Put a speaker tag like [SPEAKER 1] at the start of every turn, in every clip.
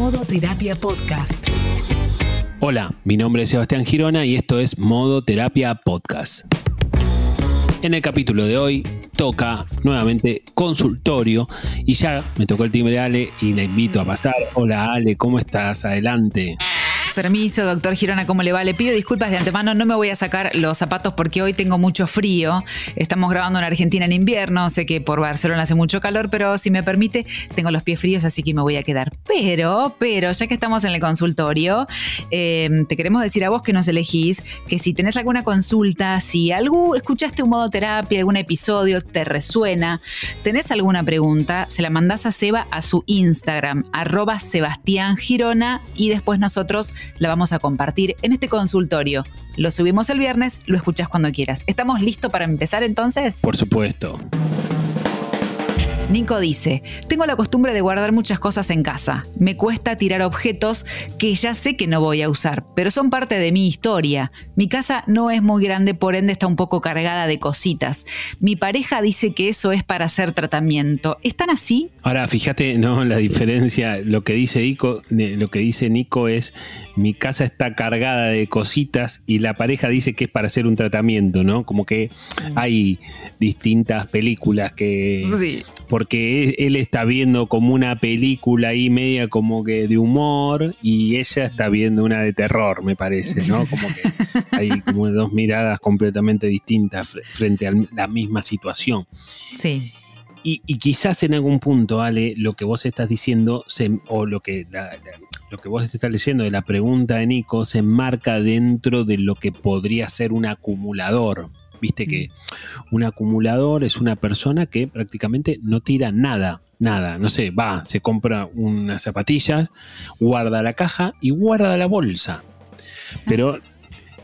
[SPEAKER 1] Modo Terapia Podcast.
[SPEAKER 2] Hola, mi nombre es Sebastián Girona y esto es Modo Terapia Podcast. En el capítulo de hoy toca nuevamente consultorio y ya me tocó el timbre Ale y la invito a pasar. Hola Ale, ¿cómo estás? Adelante.
[SPEAKER 3] Permiso, doctor Girona, ¿cómo le va? Le pido disculpas de antemano, no me voy a sacar los zapatos porque hoy tengo mucho frío. Estamos grabando en Argentina en invierno, sé que por Barcelona hace mucho calor, pero si me permite, tengo los pies fríos, así que me voy a quedar. Pero, pero, ya que estamos en el consultorio, em, te queremos decir a vos que nos elegís que si tenés alguna consulta, si algo, escuchaste un modo terapia, algún episodio, te resuena, tenés alguna pregunta, se la mandás a Seba a su Instagram, arroba Sebastián Girona, y después nosotros la vamos a compartir en este consultorio. Lo subimos el viernes, lo escuchas cuando quieras. ¿Estamos listos para empezar entonces?
[SPEAKER 2] Por supuesto.
[SPEAKER 3] Nico dice, tengo la costumbre de guardar muchas cosas en casa. Me cuesta tirar objetos que ya sé que no voy a usar, pero son parte de mi historia. Mi casa no es muy grande, por ende está un poco cargada de cositas. Mi pareja dice que eso es para hacer tratamiento. ¿Están así?
[SPEAKER 2] Ahora, fíjate, no, la diferencia, lo que dice Nico, lo que dice Nico es mi casa está cargada de cositas y la pareja dice que es para hacer un tratamiento, ¿no? Como que hay distintas películas que
[SPEAKER 3] Sí
[SPEAKER 2] porque él está viendo como una película ahí media como que de humor y ella está viendo una de terror, me parece, ¿no? Como que hay como dos miradas completamente distintas frente a la misma situación.
[SPEAKER 3] Sí.
[SPEAKER 2] Y, quizás en algún punto, Ale, lo que vos estás diciendo, o lo que, lo que vos estás leyendo de la pregunta de Nico, se enmarca dentro de lo que podría ser un acumulador. Viste que mm. un acumulador es una persona que prácticamente no tira nada, nada. No sé, va, se compra unas zapatillas, guarda la caja y guarda la bolsa. Pero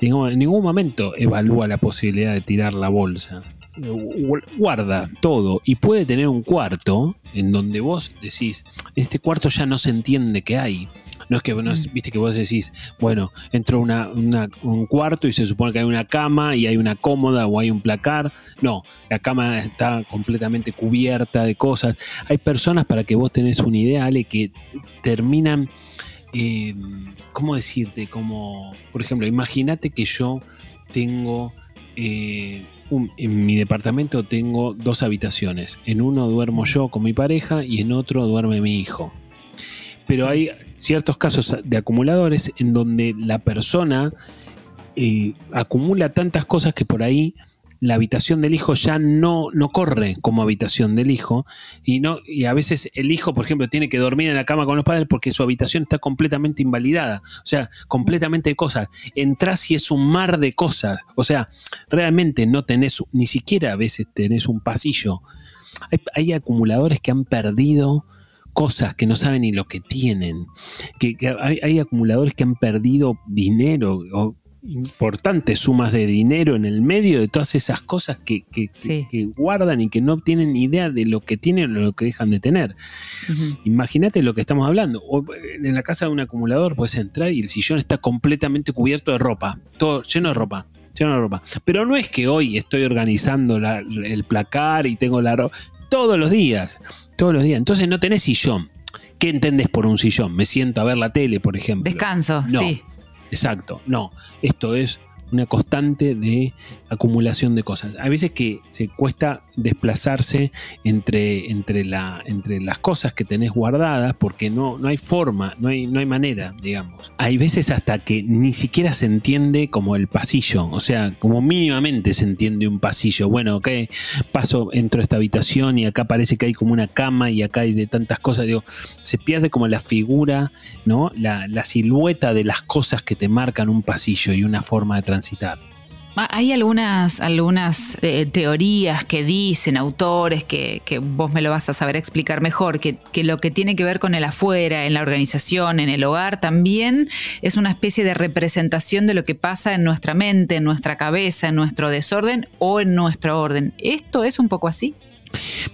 [SPEAKER 2] en ningún momento evalúa la posibilidad de tirar la bolsa. Guarda todo y puede tener un cuarto en donde vos decís, este cuarto ya no se entiende qué hay no es que, no mm. viste que vos decís, bueno, entro una, un cuarto y se supone que hay una cama y hay una cómoda o hay un placar. No, la cama está completamente cubierta de cosas. Hay personas para que vos tenés una idea, Ale, que terminan, eh, ¿cómo decirte? Como, por ejemplo, imagínate que yo tengo... Eh, en mi departamento tengo dos habitaciones. En uno duermo yo con mi pareja y en otro duerme mi hijo. Pero hay ciertos casos de acumuladores en donde la persona eh, acumula tantas cosas que por ahí la habitación del hijo ya no, no corre como habitación del hijo y, no, y a veces el hijo, por ejemplo, tiene que dormir en la cama con los padres porque su habitación está completamente invalidada, o sea, completamente de cosas. Entrás y es un mar de cosas, o sea, realmente no tenés, ni siquiera a veces tenés un pasillo. hay acumuladores que han perdido cosas que no saben ni lo que tienen, que, hay, acumuladores que han perdido dinero o importantes sumas de dinero en el medio de todas esas cosas que, guardan y que no tienen ni idea de lo que tienen o lo que dejan de tener. Imagínate lo que estamos hablando. en la casa de un acumulador puedes entrar y el sillón está completamente cubierto de ropa, todo lleno de ropa. Lleno de ropa. Pero no es que hoy estoy organizando el placar y tengo la ropa. Todos los días todos los días. Entonces no tenés sillón. ¿Qué entendés por un sillón? Me siento a ver la tele, por ejemplo.
[SPEAKER 3] Descanso,
[SPEAKER 2] no,
[SPEAKER 3] sí.
[SPEAKER 2] Exacto, no. Esto es una constante de acumulación de cosas. A veces que se cuesta desplazarse entre, entre, la, entre las cosas que tenés guardadas porque no, no hay forma, no hay, no hay manera, digamos. Hay veces hasta que ni siquiera se entiende como el pasillo, o sea, como mínimamente se entiende un pasillo. Bueno, ok, paso, entro a esta habitación y acá parece que hay como una cama y acá hay de tantas cosas. Digo, se pierde como la figura, ¿no? La silueta de las cosas que te marcan un pasillo y una forma de transitar.
[SPEAKER 3] Ah, hay algunas, algunas eh, teorías que dicen autores que, vos me lo vas a saber explicar mejor, que, que, lo que tiene que ver con el afuera, en la organización, en el hogar, también es una especie de representación de lo que pasa en nuestra mente, en nuestra cabeza, en nuestro desorden o en nuestro orden. ¿Esto es un poco así?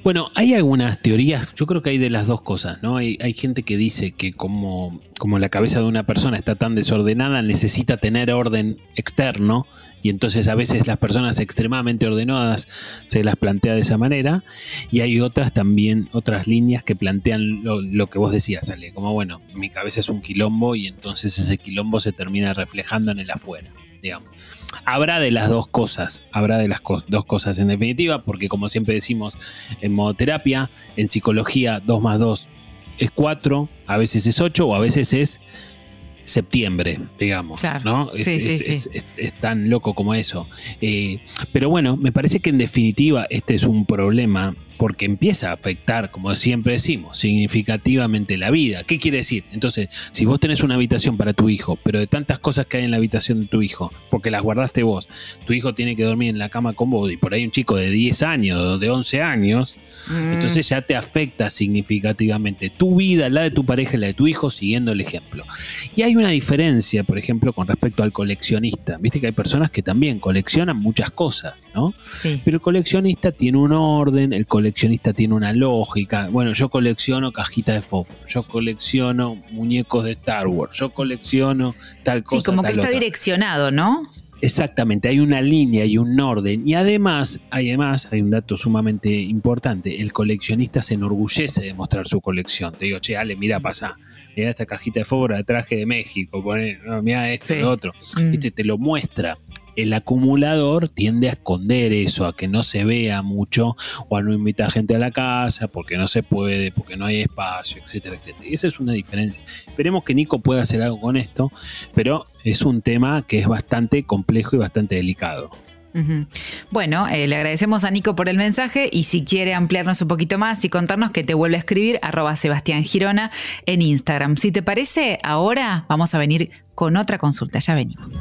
[SPEAKER 2] Bueno, hay algunas teorías, yo creo que hay de las dos cosas, ¿no? Hay, hay, gente que dice que como, como la cabeza de una persona está tan desordenada, necesita tener orden externo, y entonces a veces las personas extremadamente ordenadas se las plantea de esa manera, y hay otras también, otras líneas que plantean lo, lo que vos decías, Ale, como bueno, mi cabeza es un quilombo y entonces ese quilombo se termina reflejando en el afuera, digamos. Habrá de las dos cosas, habrá de las dos cosas en definitiva, porque como siempre decimos en modoterapia, en psicología 2 más 2 es 4, a veces es 8 o a veces es septiembre, digamos, ¿no? es, tan loco como eso. Eh, pero bueno, me parece que en definitiva este es un problema porque empieza a afectar, como siempre decimos, significativamente la vida. ¿Qué quiere decir? Entonces, si vos tenés una habitación para tu hijo, pero de tantas cosas que hay en la habitación de tu hijo, porque las guardaste vos, tu hijo tiene que dormir en la cama con vos y por ahí un chico de 10 años o de 11 años, mm. entonces ya te afecta significativamente tu vida, la de tu pareja y la de tu hijo, siguiendo el ejemplo. Y hay una diferencia, por ejemplo, con respecto al coleccionista. Viste que hay personas que también coleccionan muchas cosas, ¿no? Pero el coleccionista tiene un orden, el coleccionista coleccionista tiene una lógica. Bueno, yo colecciono cajitas de fósforo, yo colecciono muñecos de Star Wars, yo colecciono tal cosa.
[SPEAKER 3] Sí, como que está direccionado, ¿no?
[SPEAKER 2] Exactamente, hay una línea y un orden. Y además, además, hay un dato sumamente importante. El coleccionista se enorgullece de mostrar su colección. Te digo, che, Ale, mira, pasa. Mira esta cajita de fósforo de traje de México. mira esto, lo otro. Mm. te lo muestra el acumulador tiende a esconder eso, a que no se vea mucho o a no invitar gente a la casa porque no se puede, porque no hay espacio, etcétera, etcétera. Y esa es una diferencia. Esperemos que Nico pueda hacer algo con esto, pero es un tema que es bastante complejo y bastante delicado.
[SPEAKER 3] Bueno, eh, le agradecemos a Nico por el mensaje y si quiere ampliarnos un poquito más y contarnos que te vuelve a escribir arroba Sebastián Girona en Instagram. Si te parece, ahora vamos a venir con otra consulta. Ya venimos.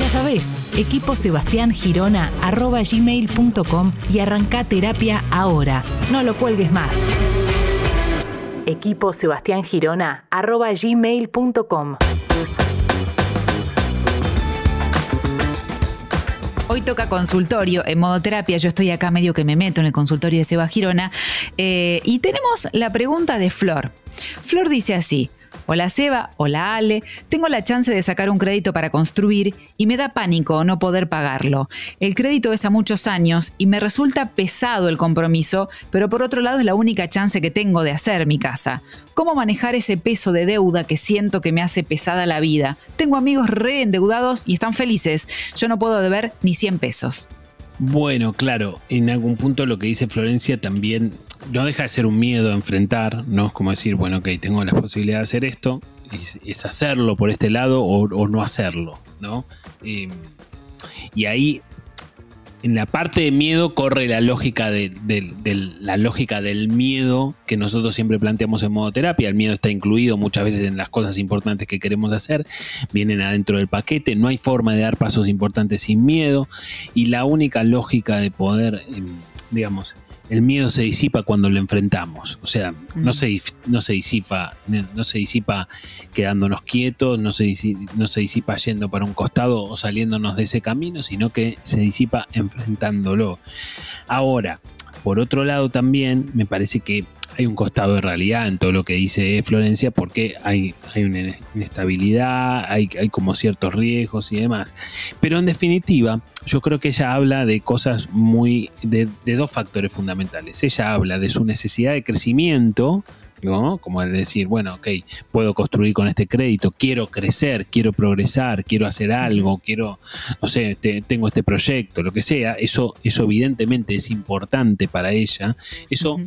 [SPEAKER 1] Ya sabes, equipo y arranca terapia ahora. No lo cuelgues más. Equipo.
[SPEAKER 3] Hoy toca consultorio en modo terapia. Yo estoy acá medio que me meto en el consultorio de Seba Girona. Eh, y tenemos la pregunta de Flor. Flor dice así. Hola Seba, hola Ale, tengo la chance de sacar un crédito para construir y me da pánico no poder pagarlo. El crédito es a muchos años y me resulta pesado el compromiso, pero por otro lado es la única chance que tengo de hacer mi casa. ¿Cómo manejar ese peso de deuda que siento que me hace pesada la vida? Tengo amigos re endeudados y están felices. Yo no puedo deber ni 100 pesos.
[SPEAKER 2] Bueno, claro, en algún punto lo que dice Florencia también no deja de ser un miedo a enfrentar, ¿no? Es como decir, bueno, ok, tengo la posibilidad de hacer esto, es hacerlo por este lado o, no hacerlo, ¿no? y ahí, en la parte de miedo corre la lógica, de, la lógica del miedo que nosotros siempre planteamos en modo terapia. El miedo está incluido muchas veces en las cosas importantes que queremos hacer, vienen adentro del paquete, no hay forma de dar pasos importantes sin miedo, y la única lógica de poder, em, digamos, el miedo se disipa cuando lo enfrentamos. O sea, no, se, no, se disipa, no se disipa quedándonos quietos, no se, no se disipa yendo para un costado o saliéndonos de ese camino, sino que se disipa enfrentándolo. Ahora, por otro lado también me parece que hay un costado de realidad en todo lo que dice Florencia porque hay, hay una inestabilidad, hay, hay como ciertos riesgos y demás. Pero en definitiva, yo creo que ella habla de cosas muy, de, de dos factores fundamentales. Ella habla de su necesidad de crecimiento, ¿no? Como el decir, bueno, ok, puedo construir con este crédito, quiero crecer, quiero progresar, quiero hacer algo, quiero, no sé, tengo este proyecto, lo que sea, eso, eso evidentemente es importante para ella, eso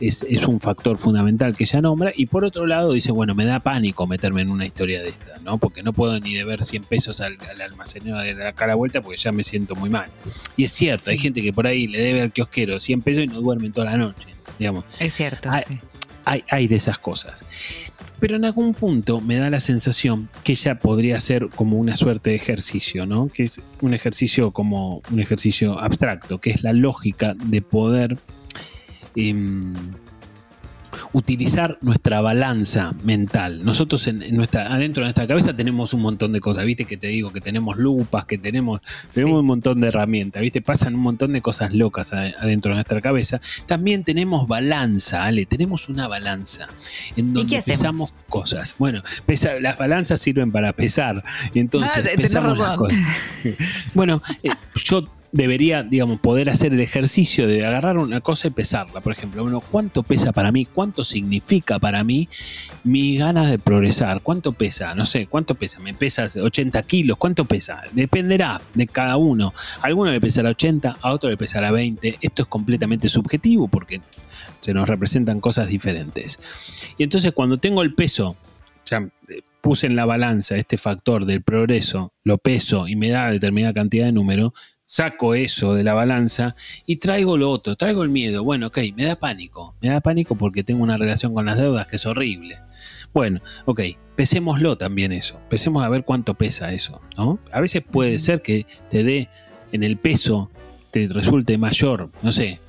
[SPEAKER 2] es, un factor fundamental que ella nombra, y por otro lado dice, bueno, me da pánico meterme en una historia de esta, ¿no? Porque no puedo ni deber 100 pesos al, almacenero de la cara vuelta porque ya me siento muy mal. Y es cierto, hay gente que por ahí le debe al kiosquero 100 pesos y no duermen toda la noche, digamos.
[SPEAKER 3] Es cierto.
[SPEAKER 2] Hay, hay, de esas cosas. Pero en algún punto me da la sensación que ya podría ser como una suerte de ejercicio, ¿no? Que es un ejercicio como un ejercicio abstracto, que es la lógica de poder em, utilizar nuestra balanza mental. Nosotros en, en nuestra, adentro de nuestra cabeza tenemos un montón de cosas, viste que te digo que tenemos lupas, que tenemos, tenemos un montón de herramientas, viste, pasan un montón de cosas locas adentro de nuestra cabeza. También tenemos balanza, Ale, tenemos una balanza en donde pesamos cosas. Bueno, las balanzas sirven para pesar, y entonces ah, pesamos las cosas. bueno, eh, yo debería, digamos, poder hacer el ejercicio de agarrar una cosa y pesarla. Por ejemplo, bueno, ¿cuánto pesa para mí? ¿Cuánto significa para mí mi ganas de progresar? ¿Cuánto pesa? No sé, ¿cuánto pesa? ¿Me pesa 80 kilos? ¿Cuánto pesa? Dependerá de cada uno. Alguno le pesará 80, a otro le pesará 20. Esto es completamente subjetivo porque se nos representan cosas diferentes. Y entonces cuando tengo el peso, ya puse en la balanza este factor del progreso, lo peso y me da determinada cantidad de número, saco eso de la balanza y traigo lo otro, traigo el miedo. Bueno, ok, me da pánico, me da pánico porque tengo una relación con las deudas que es horrible. Bueno, ok, pesémoslo también eso, pesemos a ver cuánto pesa eso, ¿no? A veces puede ser que te dé en el peso, te resulte mayor, no sé,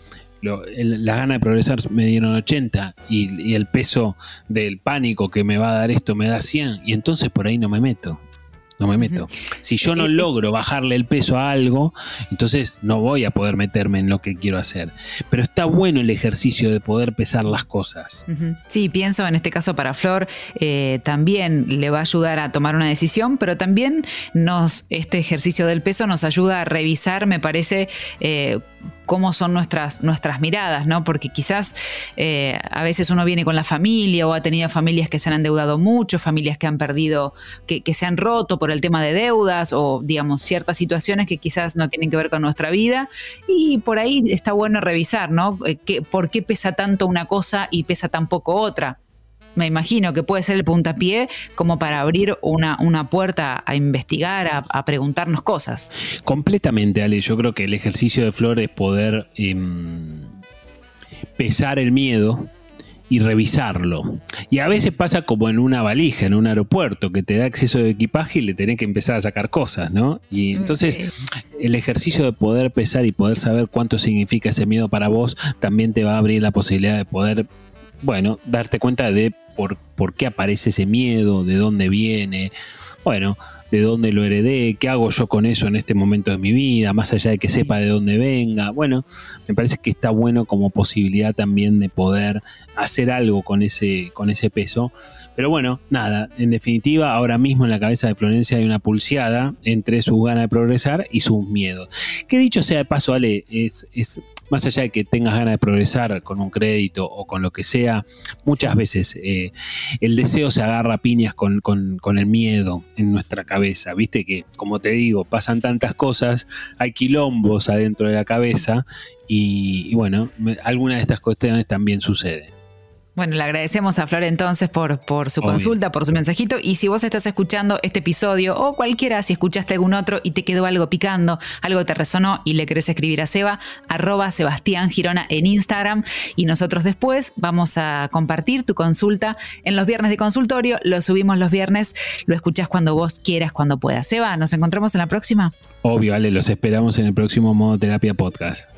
[SPEAKER 2] la gana de progresar me dieron 80 y, y, el peso del pánico que me va a dar esto me da 100 y entonces por ahí no me meto no me meto. Si yo no eh, eh, logro bajarle el peso a algo, entonces no voy a poder meterme en lo que quiero hacer. Pero está bueno el ejercicio de poder pesar las cosas.
[SPEAKER 3] Sí, pienso en este caso para Flor, eh, también le va a ayudar a tomar una decisión, pero también nos, este ejercicio del peso nos ayuda a revisar, me parece, cómo son nuestras, nuestras miradas, ¿no? Porque quizás eh, a veces uno viene con la familia o ha tenido familias que se han endeudado mucho, familias que han perdido, que, se han roto por el tema de deudas o, digamos, ciertas situaciones que quizás no tienen que ver con nuestra vida. Y por ahí está bueno revisar, ¿no? Eh, ¿Por qué pesa tanto una cosa y pesa tan poco otra? me imagino que puede ser el puntapié como para abrir una, una puerta a investigar, a, preguntarnos cosas.
[SPEAKER 2] Completamente, Ale. Yo creo que el ejercicio de Flor es poder em, pesar el miedo y revisarlo. Y a veces pasa como en una valija, en un aeropuerto, que te da acceso de equipaje y le tenés que empezar a sacar cosas, ¿no? Y entonces el ejercicio de poder pesar y poder saber cuánto significa ese miedo para vos también te va a abrir la posibilidad de poder, bueno, darte cuenta de por, qué aparece ese miedo, de dónde viene, bueno, de dónde lo heredé, qué hago yo con eso en este momento de mi vida, más allá de que sepa de dónde venga. Bueno, me parece que está bueno como posibilidad también de poder hacer algo con ese, con ese peso. Pero bueno, nada, en definitiva, ahora mismo en la cabeza de Florencia hay una pulseada entre su gana de progresar y sus miedos. Que dicho sea de paso, Ale, es, es más allá de que tengas ganas de progresar con un crédito o con lo que sea, muchas veces eh, el deseo se agarra piñas con, el miedo en nuestra cabeza. Viste que, como te digo, pasan tantas cosas, hay quilombos adentro de la cabeza y, y bueno, alguna de estas cuestiones también suceden.
[SPEAKER 3] Bueno, le agradecemos a Flor entonces por, por su consulta, por su mensajito. Y si vos estás escuchando este episodio o cualquiera, si escuchaste algún otro y te quedó algo picando, algo te resonó y le querés escribir a Seba, arroba Sebastián Girona en Instagram. Y nosotros después vamos a compartir tu consulta en los viernes de consultorio. Lo subimos los viernes, lo escuchás cuando vos quieras, cuando puedas. Seba, ¿nos encontramos en la próxima?
[SPEAKER 2] Obvio, Ale, los esperamos en el próximo Modo Terapia Podcast.